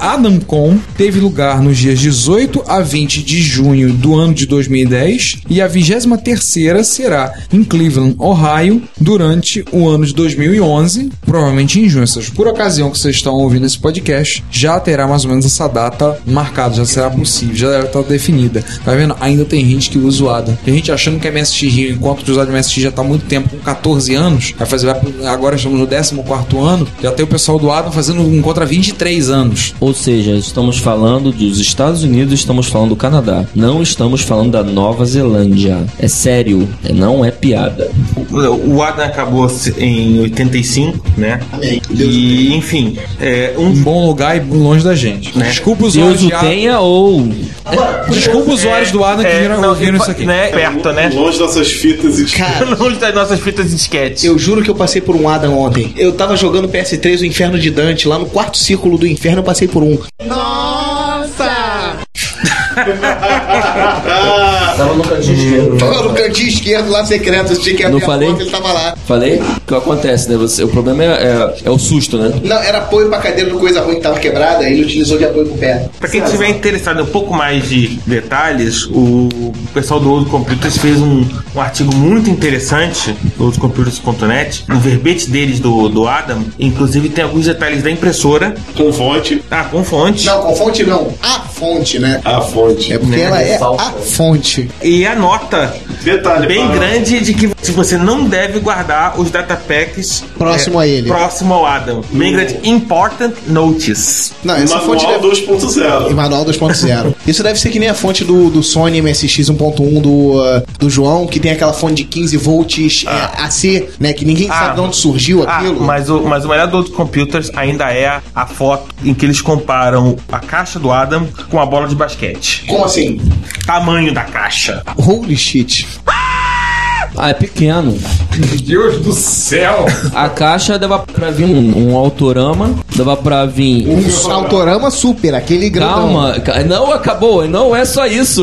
AdamCon teve lugar nos dias 18 a 20 de junho do ano de 2010 e a 23 será em Cleveland, Ohio, durante o ano de 2011, provavelmente em junho. Seja, por ocasião que vocês estão ouvindo esse podcast, já terá mais ou menos essa data marcada, já será possível, já deve estar definida. Tá vendo? Ainda tem gente que usa o Adam. Tem gente achando que a MSX Rio, enquanto o usuário de MSX já está há muito tempo, com 14 anos, vai fazer, agora estamos no 14 ano, já tem o pessoal do Adam fazendo um contra 23 anos. Ou seja, estamos falando dos Estados Unidos, estamos falando do Canadá. Não estamos falando da Nova Zelândia. É sério, é- não é piada. O Adam acabou em 85, né? Amém. E, enfim, é, um Um bom lugar e longe da gente. Né? Desculpa os Deus usuários o Adam. tenha ou. Desculpa os usuários do Adam que é, viram, não, viram e- isso aqui. Né, perto, né? Longe dessas fitas e Cara, Longe das nossas fitas de disquete. eu juro que eu passei por um Adam ontem. Eu tava jogando PS3 o Inferno de Dante, lá no quarto círculo do inferno eu passei por um. Tava no cantinho esquerdo. Tava no cantinho esquerdo lá secreto, tinha que abrir Não a falei? porta, ele tava lá. Falei? O que acontece, né? Você, o problema é, é, é o susto, né? Não, era apoio pra cadeira do coisa ruim que tava quebrada, ele utilizou de apoio pro pé. Pra quem estiver interessado em um pouco mais de detalhes, o pessoal do Old Computers fez um, um artigo muito interessante no oldcomputers.net, no verbete deles do, do Adam. Inclusive tem alguns detalhes da impressora. com fonte. Ah, com fonte. Não, com fonte não. A fonte, né? A fonte. É porque Né? ela é a fonte. E a nota Detalhe, bem para- grande de que você não deve guardar os datapacks Próximo a ele. Próximo ao Adam. Bem grande. Important Notice. Não, essa fonte Manual deve... 2.0. E Manual 2.0. Isso deve ser que nem a fonte do, do Sony MSX 1.1 do, uh, do João, que tem aquela fonte de 15 volts é, AC, né? Que ninguém Ah. sabe de onde surgiu Ah, aquilo. mas o, mas o melhor do Old Computers ainda é a foto em que eles comparam a caixa do Adam com a bola de basquete. Como assim? Tamanho da caixa. Holy shit. Ah, é pequeno. Deus do céu! A caixa dava pra vir um, um autorama, dava pra vir. Um autorama super, aquele grandão. Calma, ca- não acabou, não é só isso.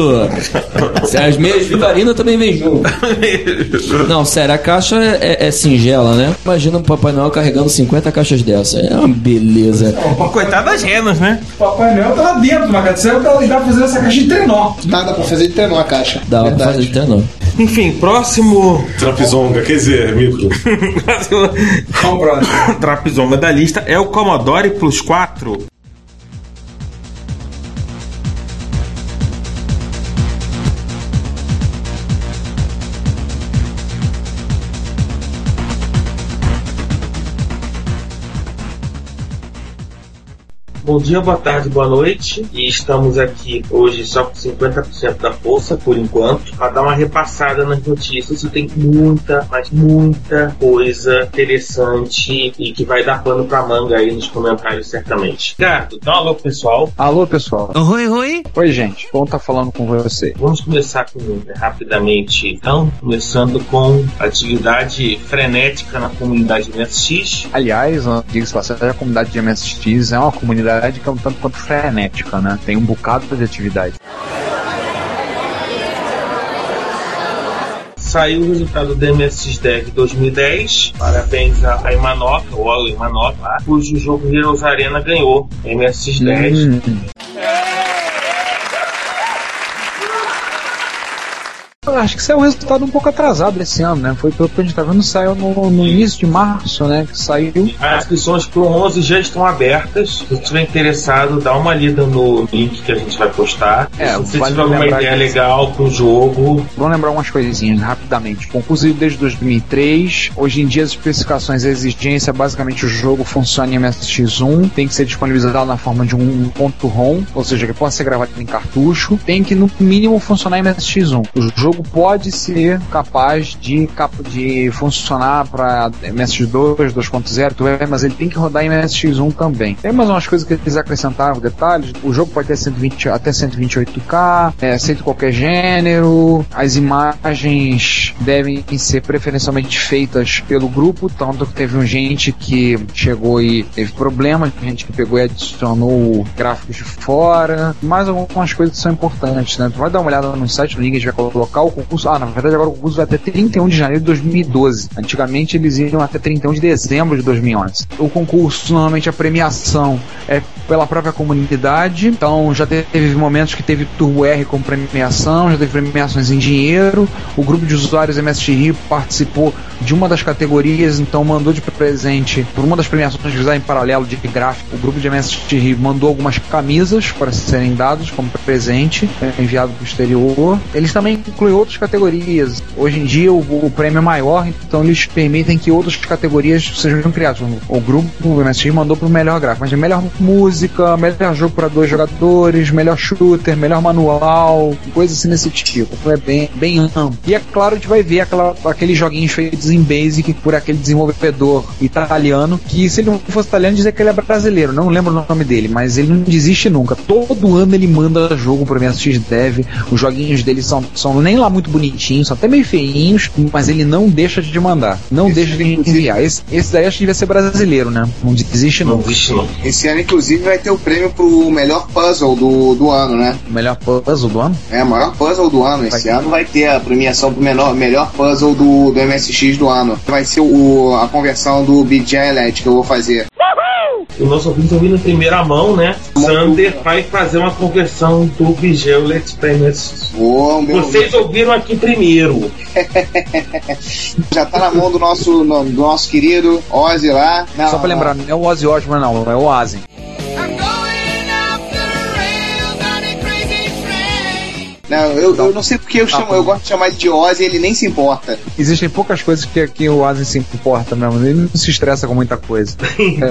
As meias Vitarina também vem junto. Não, sério, a caixa é, é- é singela, né? Imagina o Papai Noel carregando 50 caixas dessa. É uma beleza. Coitado das renas, né? Papai Noel tá lá dentro, mas que ela dá pra fazer essa caixa de trenó? Dá, dá pra fazer de trenó a caixa. Dá pra Verdade. fazer até não. Enfim, próximo. Trapzonga, quer dizer, micro. Compra. Trapzonga da lista é o Commodore Plus 4. Bom dia, boa tarde, boa noite. E estamos aqui hoje só com 50% da força, por enquanto, para dar uma repassada nas notícias. E tem muita, mas muita coisa interessante e que vai dar pano pra manga aí nos comentários, certamente. Gato, dá um alô, pessoal. Alô, pessoal. Oi, oi. Oi, gente. Bom estar falando com você. Vamos começar com, rapidamente, então, começando com atividade frenética na comunidade MSX. Aliás, diga-se passagem, a comunidade de MSX é uma comunidade que é um tanto quanto frenética, né? Tem um bocado de atividade. Saiu o resultado do MSX Dev 2010. Parabéns a Imanoca, ou ao Imanoca, cujo jogo Heroes Arena ganhou. MSX 10. Hum. Acho que saiu um resultado um pouco atrasado esse ano, né? Foi pelo que a gente tá vendo, saiu no, no início de março, né? Que saiu. As inscrições pro 11 já estão abertas. Se estiver interessado, dá uma lida no link que a gente vai postar. É, Se você vale tiver alguma ideia que- legal pro jogo, Vamos lembrar umas coisinhas rapidamente. Concurso desde 2003. Hoje em dia as especificações e exigência, basicamente o jogo funciona em MSX1, tem que ser disponibilizado na forma de um ponto ROM, ou seja, que pode ser gravado em cartucho, tem que no mínimo funcionar em MSX1. O jogo pode ser capaz de, de funcionar para MSX2, 2.0, tudo bem, mas ele tem que rodar em MSX1 também. Tem mais umas coisas que eles acrescentaram, detalhes. O jogo pode ter 120, até 128K, é, aceita qualquer gênero, as imagens devem ser preferencialmente feitas pelo grupo, tanto que teve um gente que chegou e teve problemas, gente que pegou e adicionou gráficos de fora, mais algumas coisas que são importantes, né? Tu vai dar uma olhada no site do link, a gente vai colocar o concurso. Ah, na verdade agora o concurso vai até 31 de janeiro de 2012. Antigamente eles iam até 31 de dezembro de 2011. O concurso, normalmente a premiação é pela própria comunidade, então já teve momentos que teve Turbo R como premiação, já teve premiações em dinheiro. O grupo de usuários MSX Rio participou de uma das categorias, então mandou de presente por uma das premiações que fizeram em paralelo de gráfico. O grupo de MSX Rio mandou algumas camisas para serem dados como presente, é, enviado para o exterior. Eles também incluem outras categorias. Hoje em dia o, o prêmio é maior, então eles permitem que outras categorias sejam criadas. O grupo do MSX mandou para o melhor gráfico, mas é melhor música, melhor jogo para dois jogadores, melhor shooter, melhor manual, coisas assim desse tipo. Então é bem, bem amplo. E é claro, a gente vai ver aquela, aqueles joguinhos feitos em Basic por aquele desenvolvedor italiano, que se ele não fosse italiano, dizer que ele é brasileiro. Não lembro o nome dele, mas ele não desiste nunca. Todo ano ele manda jogo pro MSX Dev. Os joguinhos dele são, são nem lá muito bonitinhos, são até meio feinhos, mas ele não deixa de mandar. Não deixa de enviar. Esse, esse daí acho que devia ser brasileiro, né? Não desiste não existe não. Esse ano, inclusive, vai ter o prêmio pro melhor puzzle do, do ano, né? O melhor puzzle do ano? É, o maior puzzle do ano. Esse Vai. ano vai ter a premiação pro menor, melhor puzzle do, do MSX do ano. Vai ser o, a conversão do BJ LED que eu vou fazer. O nosso ouvinte ouvindo em primeira mão, né? Sander vai fazer uma conversão do Vigel Let's meu Vocês ouviram aqui primeiro. Já tá na mão do nosso, no- do nosso querido Ozzy lá. Não, Só pra lembrar, não é o Ozzy Osbourne, não, é o Ozzy. Não, eu, eu não sei porque eu chamo, eu gosto de chamar ele de Ozzy, ele nem se importa. Existem poucas coisas que, que o Ozzy se importa mesmo. Ele não se estressa com muita coisa.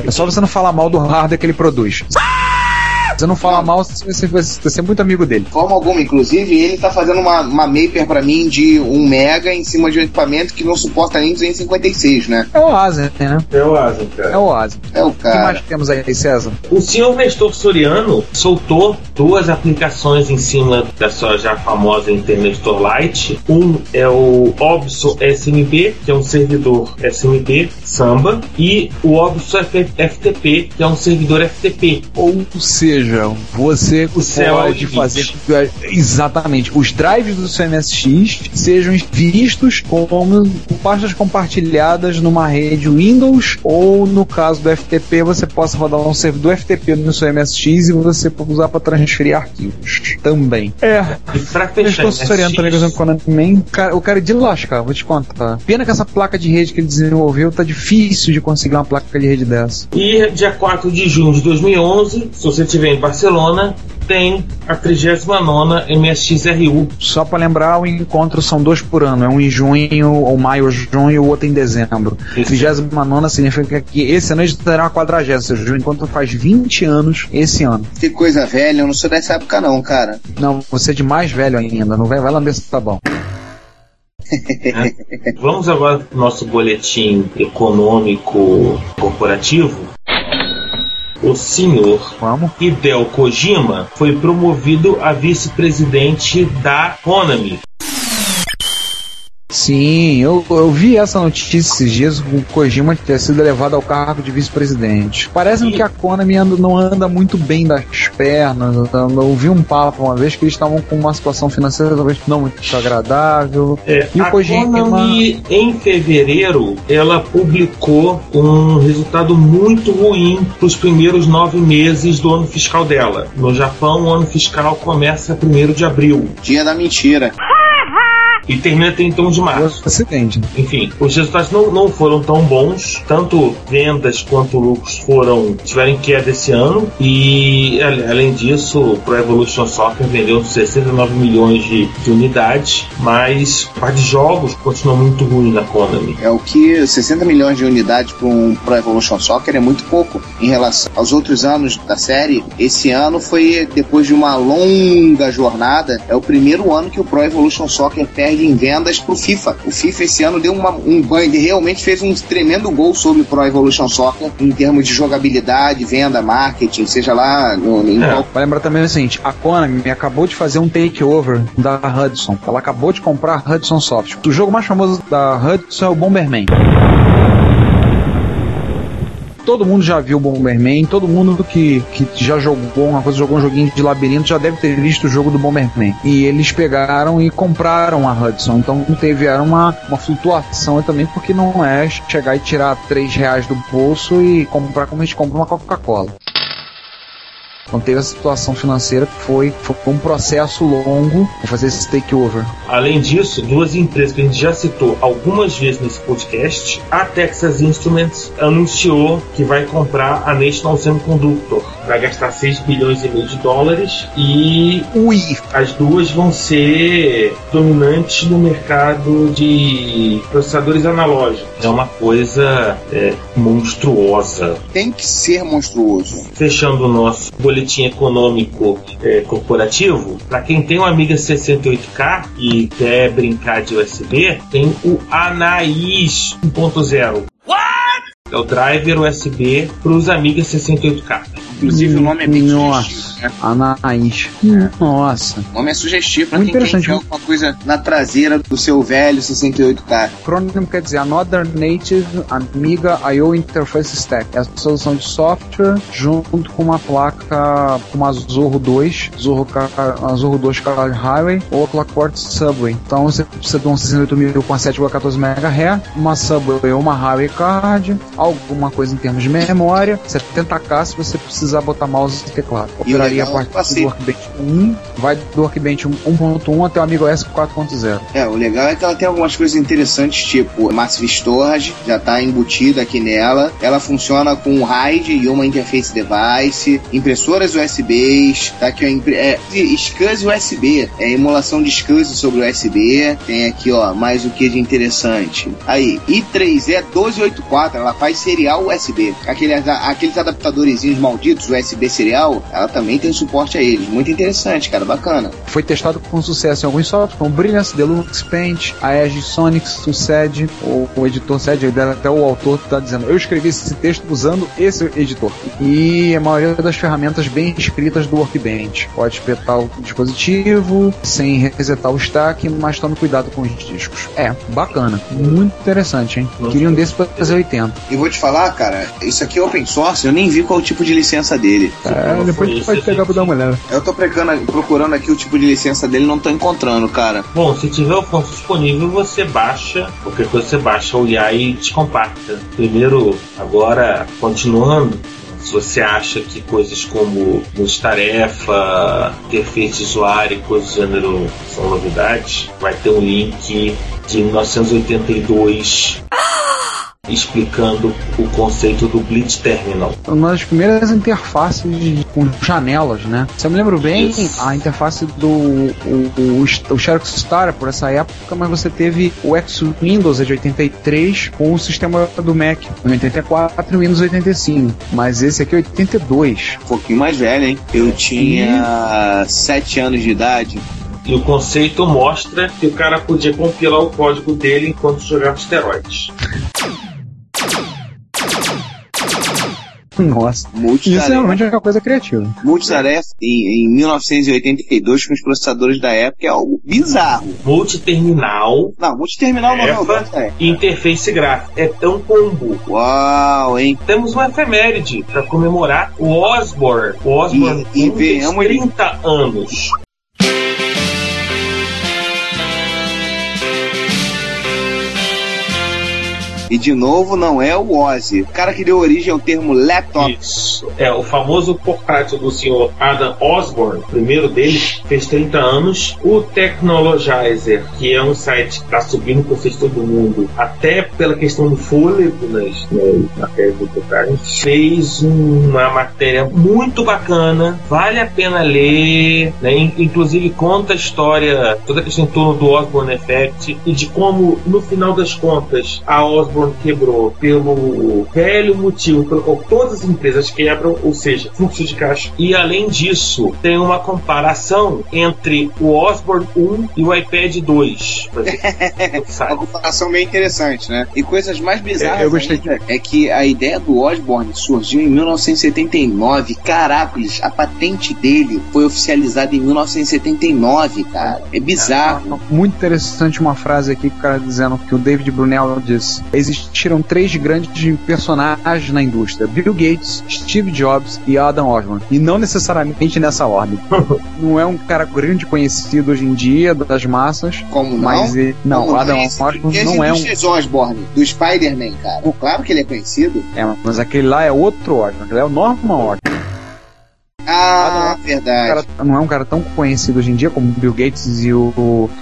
É só você não falar mal do hardware que ele produz. Se você não falar mal, você vai ser muito amigo dele. De forma alguma, inclusive, ele tá fazendo uma, uma Maper pra mim de 1 mega em cima de um equipamento que não suporta nem 256, né? É o Ozzy, né? É o Asa, cara. É o Ozzy. É o O que cara. mais temos aí, César? O senhor Nestor Soriano soltou duas aplicações em cima da sua já famosa Internet Store Lite. Um é o Obso SMB, que é um servidor SMB Samba, e o Obso FTP, que é um servidor FTP. Ou seja, você O céu é o pode fazer com que- exatamente os drives do seu MSX sejam vistos como com pastas compartilhadas numa rede Windows ou no caso do FTP você possa rodar um servidor FTP no seu MSX e você usar para transferir arquivos também. É, pra eu fechar, estou sofrendo também com MSX, o Konami. Cara, o cara é de lascar, vou te contar. Pena que essa placa de rede que ele desenvolveu tá difícil de conseguir uma placa de rede dessa. E dia 4 de junho de 2011, se você estiver em Barcelona, tem a 39 MSXRU. Só para lembrar, o encontro são dois por ano. É um em junho, ou maio ou junho, e o outro em dezembro. Isso. 39 significa que esse ano a gente terá a 40, ou seja, o encontro faz 20 anos esse ano. Que coisa velha, eu não sou dessa época não, cara. Não, você é de mais velho ainda, não vai, vai lamber esse tá bom. né? Vamos agora para o nosso boletim econômico corporativo. O senhor Vamos. Hideo Kojima foi promovido a vice-presidente da Konami. Sim, eu, eu vi essa notícia esses dias, o Kojima ter sido levado ao cargo de vice-presidente. Parece-me que a Konami anda- não anda muito bem das pernas. Eu ouvi um papo uma vez que eles estavam com uma situação financeira talvez não muito agradável. É, E o a Kojima- Konami, em fevereiro, ela publicou um resultado muito ruim para os primeiros nove meses do ano fiscal dela. No Japão, o ano fiscal começa 1 de abril Dia da mentira. E termina 31 de março. Acidente. Enfim, os resultados não, não foram tão bons, tanto vendas quanto lucros foram tiveram queda esse ano e além disso, o Pro Evolution Soccer vendeu 69 milhões de, de unidades, mas a parte de jogos continua muito ruim na Konami. É o que 60 milhões de unidades para um Pro Evolution Soccer é muito pouco em relação aos outros anos da série. Esse ano foi depois de uma longa jornada, é o primeiro ano que o Pro Evolution Soccer perde em vendas pro FIFA. O FIFA esse ano deu uma- um banho, ele realmente fez um tremendo gol sobre o Pro Evolution Soccer em termos de jogabilidade, venda, marketing, seja lá no, em É. Vai lembrar também o seguinte: a Konami acabou de fazer um takeover da Hudson. Ela acabou de comprar a Hudson Soft. O jogo mais famoso da Hudson é o Bomberman. Todo mundo já viu Bomberman, todo mundo que, que já jogou uma coisa, jogou um joguinho de labirinto, já deve ter visto o jogo do Bomberman. E eles pegaram e compraram a Hudson. Então teve uma, uma flutuação também, porque não é chegar e tirar 3 reais do bolso e comprar como a gente compra uma Coca-Cola. Então teve essa situação financeira que foi, foi um processo longo para fazer esse takeover. Além disso, duas empresas que a gente já citou algumas vezes nesse podcast, a Texas Instruments anunciou que vai comprar a National Semiconductor. Vai gastar 6 bilhões e meio de dólares e Ui! as duas vão ser dominantes no mercado de processadores analógicos. É uma coisa é, monstruosa. tem que ser monstruoso. Fechando o nosso boletim econômico é, corporativo, para quem tem um Amiga 68K e quer brincar de USB, tem o Anaís 1.0. É o driver USB para os Amiga 68K. Inclusive o nome é bem Nossa. sugestivo, né? Anaís. Nossa. O nome é sugestivo pra Muito quem interessante. enfiar alguma coisa na traseira do seu velho 68K. Acrônimo quer dizer Another Native Amiga I/O Interface Stack. É a solução de software junto com uma placa, com uma Zorro 2, Zorro, Zorro 2 Car Highway ou a Clockwork Subway. Então você precisa de um 68000 com 7,14 MHz, uma Subway ou uma Highway Card, alguma coisa em termos de memória, 70K se você precisar botar mouse e teclado. Operaria a é partir do Workbench 1, vai do Workbench 1.1 até o Amigo S 4.0. É, o legal é que ela tem algumas coisas interessantes, tipo Massive Storage, já tá embutida aqui nela. Ela funciona com um RAID e uma Interface Device, impressoras USBs, tá aqui ó, impre- é, SCSI USB, é emulação de SCSI sobre USB. Tem aqui, ó, mais o que de interessante. Aí, i3E 1284, ela faz serial USB. Aqueles, aqueles adaptadorzinhos malditos favoritos, USB serial, ela também tem suporte a eles. Muito interessante, cara, bacana. Foi testado com sucesso em alguns softwares, como Brilliance, Deluxe Paint, a Edge Sonics, o SED, o, o editor SED, até o autor está dizendo, eu escrevi esse texto usando esse editor. E a maioria das ferramentas bem escritas do Workbench. Pode espetar o dispositivo sem resetar o stack, mas tome cuidado com os discos. É, bacana. Muito interessante, hein? Queria um desse para fazer 80. E vou te falar, cara, isso aqui é open source, eu nem vi qual tipo de licença dele. É, depois tu pode pegar pra dar uma olhada. Eu tô procurando, procurando aqui o tipo de licença dele, não tô encontrando, cara. Bom, se tiver o fonte disponível, você baixa, qualquer coisa você baixa o IA e descompacta. Primeiro, agora, continuando, se você acha que coisas como multitarefa, interface de usuário e coisas do gênero são novidades, vai ter um link de 1982 explicando o conceito do Blitz Terminal. Uma das primeiras interfaces com janelas, né? Se eu me lembro bem, Isso. a interface do o, o, o Xerox Star por essa época, mas você teve o X-Windows é de 83 com o sistema do Mac em 84 e o Windows 85. Mas esse aqui é 82. Um pouquinho mais velho, hein? Eu tinha 7 anos de idade. E o conceito mostra que o cara podia compilar o código dele enquanto jogava esteroides. Nossa, isso Multitarefa. realmente é uma coisa criativa. Multitarefa em, em 1982 com os processadores da época é algo bizarro. Multiterminal, Não, multiterminal não é o interface gráfica. É tão combo. Uau, hein? Temos uma efeméride para comemorar o Osborne. O Osborne E- e tem venhamos- 30 anos. E de novo, não é o Ozzy. O cara que deu origem ao termo laptop. Isso. É, o famoso portátil do senhor Adam Osborne, primeiro dele, fez 30 anos. O Technologizer, que é um site que está subindo com vocês todo mundo, até pela questão do fôlego nas, nas matérias portátil, fez uma matéria muito bacana, vale a pena ler, né? In- inclusive conta a história, toda a questão em torno do Osborne Effect e de como, no final das contas, a Osborne quebrou pelo velho motivo pelo qual todas as empresas quebram, ou seja, fluxo de caixa. E além disso, tem uma comparação entre o Osborne 1 e o iPad 2. por exemplo, no Uma comparação meio interessante, né? E coisas mais bizarras É, eu gostei ainda é que a ideia do Osborne surgiu em 1979. Caracoles, a patente dele foi oficializada em 1979, cara. É bizarro. Muito interessante uma frase aqui que o cara dizendo que o David Brunel disse: existiram três grandes personagens na indústria: Bill Gates, Steve Jobs e Adam Osborne. E não necessariamente nessa ordem. não é um cara grande conhecido hoje em dia das massas, Como não? mas ele, não, Como Adam Osborne de não é um. Osborne, do Spider-Man, cara. Claro que ele é conhecido. É, mas aquele lá é outro Osborne, aquele é o Norman Osborne. Ah, O verdade. cara não é um cara tão conhecido hoje em dia como o Bill Gates e o,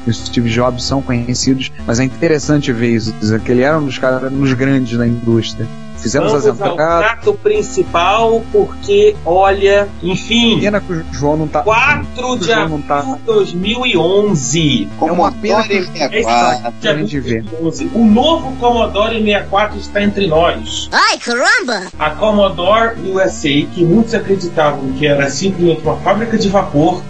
o Steve Jobs são conhecidos, mas é interessante ver isso, que ele era um dos caras, um dos grandes da indústria. Fizemos as Vamos ao entradas. prato principal, porque, olha, enfim, Pena que o João não tá. 4 de João abril não tá. de 2011. É uma pena que- 64. de abril gente de ver. 2011. O novo Commodore 64 está entre nós. Ai, caramba! A Commodore USA, que muitos acreditavam que era simplesmente uma fábrica de vapor,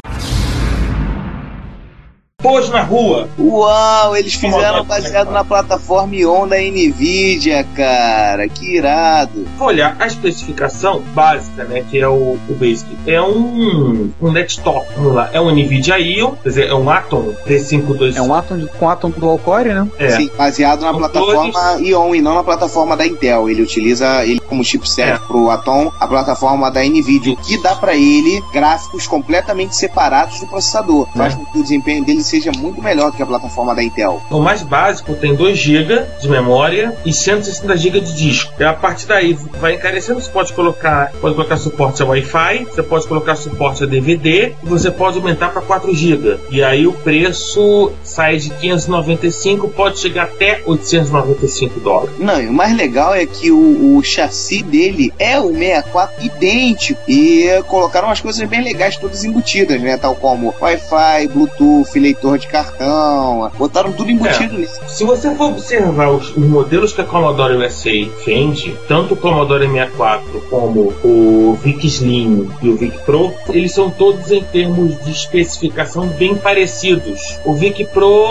pôs na rua. Uau, eles fizeram baseado na plataforma Ion da Nvidia, cara. Que irado. Vou olhar a especificação básica, né, que é o, o Basic. É um, um desktop, vamos lá. É um NVIDIA Ion, quer dizer, é um Atom T52. É um Atom de- com Atom do Alcore, né? É. Sim, baseado na Com plataforma Ion e não na plataforma da Intel. Ele utiliza ele como chipset É. pro Atom, a plataforma da Nvidia, o que dá pra ele gráficos completamente separados do processador. É. Faz com que o desempenho dele seja muito melhor do que a plataforma da Intel. O mais básico tem 2 GB de memória e 160 GB de disco. E a partir daí vai encarecendo, você pode colocar, pode colocar suporte a Wi-Fi, você pode colocar suporte a DVD e você pode aumentar para 4 GB. E aí o preço sai de 595, pode chegar até 895 dólares. Não, e o mais legal é que o, o chassi dele é o 64 idêntico. E colocaram umas coisas bem legais todas embutidas, né? Tal como Wi-Fi, Bluetooth, leitor leitor de cartão, botaram tudo embutido É. nisso. Se você for observar os, os modelos que a Commodore USA vende, tanto o Commodore 64 como o VIC Slim e o VIC Pro, eles são todos em termos de especificação bem parecidos. O VIC Pro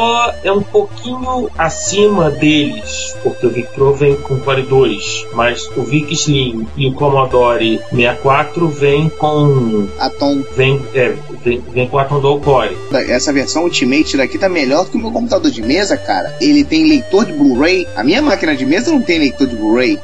é um pouquinho acima deles, porque o VIC Pro vem com Core 2, mas o VIC Slim e o Commodore 64 vem com Atom. vem, é, vem, vem com Atom Dual Core. Essa versão Ultimate daqui tá melhor que o meu computador de mesa, cara. Ele tem leitor de Blu-ray. A minha máquina de mesa não tem leitor de Blu-ray.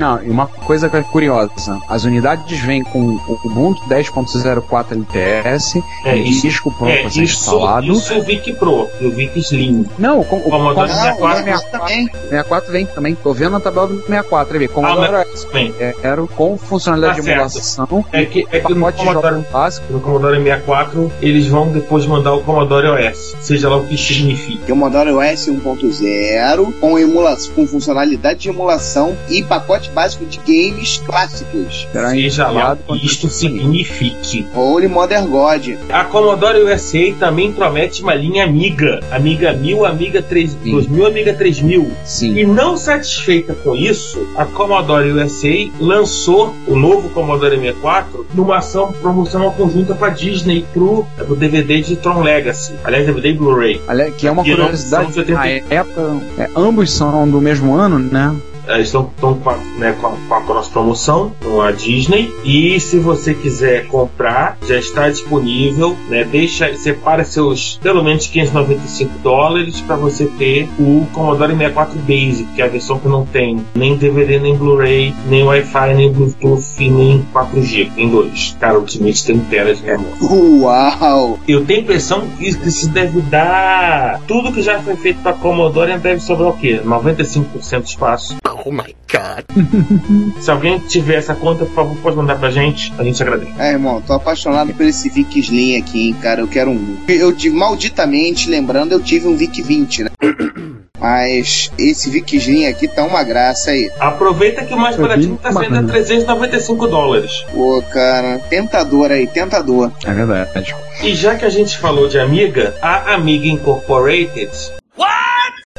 Não, e uma coisa que é curiosa: as unidades vêm com o Ubuntu 10.04 LTS, É, e isso- disco pronto É, isso, instalado. isso o VIC Pro e o VIC Slim. Não, o, com, o Commodore Commodore 64 64, também. 64 vem também. Tô vendo a tabela do 64. Aí, vê, Commodore Ah, mas- bem. é, era com funcionalidade Tá de emulação. É que, é que no pacote Commodore, clássico. no Commodore 64 eles vão depois mandar o Commodore OS, seja lá o que o Commodore OS 1.0 com, emulação, com funcionalidade de emulação e pacote básico de games clássicos. Será Seja lá o que isto signifique. Holy Modern God. A Commodore USA também promete uma linha Amiga. Amiga 1000, Amiga 3, Sim. 2000, Amiga 3000. Sim. E não satisfeita com isso, a Commodore USA lançou o novo Commodore 64 numa ação promocional conjunta para Disney pro, pro DVD de Tron Legacy. Aliás, DVD Blu-ray. Aliás, que é uma E curiosidade, são de 80. na época, é, ambos são do mesmo ano, né? Estão estão com, a, né, com, a, com a cross-promoção com a Disney. E se você quiser comprar, já está disponível. Né, deixa, separa seus pelo menos 595 dólares para você ter o Commodore 64 Basic, que é a versão que não tem nem DVD, nem Blu-ray, nem Wi-Fi, nem Bluetooth, nem 4G. Tem dois. Cara, o Ultimate tem tera de memória. Uau! Eu tenho a impressão que isso deve dar. Tudo que já foi feito para Commodore deve sobrar o quê? 95% de espaço. Oh my god. Se alguém tiver essa conta, por favor, pode mandar pra gente. A gente agradece. É, irmão, tô apaixonado por esse Vic Slim aqui, hein, cara. Eu quero um. Eu tive, malditamente, lembrando, eu tive um Vic 20, né? Mas esse Vic Slim aqui tá uma graça aí. Aproveita que o mais baratinho tá saindo a bacana. 395 dólares. Pô, cara, tentador aí, tentador. É verdade. E já que a gente falou de Amiga, a Amiga Incorporated.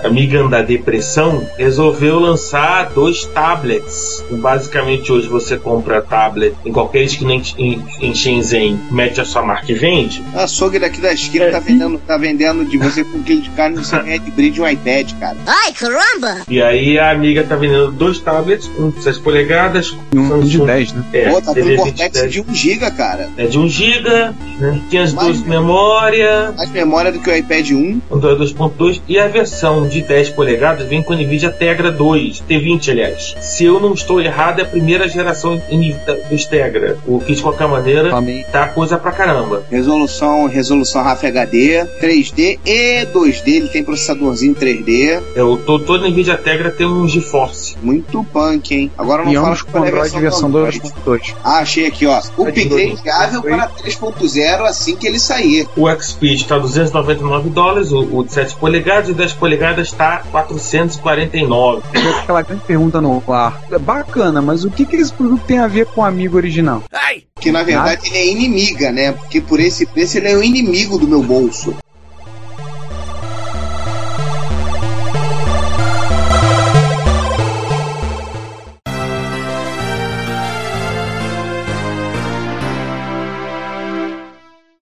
Amiga da Depressão resolveu lançar dois tablets. Basicamente, hoje você compra tablet em qualquer esquina em, em, Shenzhen, mete a sua marca e vende. A açougue daqui da esquina É. tá vendendo, tá vendendo de você com um quilo de carne você ganha de brinde um iPad, cara. Ai, caramba! E aí a Amiga tá vendendo dois tablets, um de 6 polegadas, E um de Samsung- 10, né? É, Pô, tá com um Vortex 2010. de 1 GB, cara. É de 1 GB, né? 512 Mais- de memória, Mais memória do que o iPad 1. Android 2.2 e a versão de 10 polegadas vem com NVIDIA Tegra 2, T20 aliás. Se eu não estou errado, é a primeira geração dos Tegra. O que de qualquer maneira Também. tá coisa pra caramba. Resolução, resolução RAF HD, 3D e 2D. Ele tem processadorzinho 3D. Eu tô todo NVIDIA Tegra tem um GeForce. Muito punk, hein? Agora não E fala com é a Android versão do Android. 2.2. Ah, achei aqui, ó. Upgrade dois. viável para 3.0 assim que ele sair. O XP está 299 dólares, o, o de 7 polegadas e o 10 polegadas está 449. Fica Aquela grande pergunta no ar. É bacana, mas o que, que esse produto tem a ver com o amigo original? Que na verdade ele é inimiga, né? Porque por esse preço ele é o inimigo do meu bolso.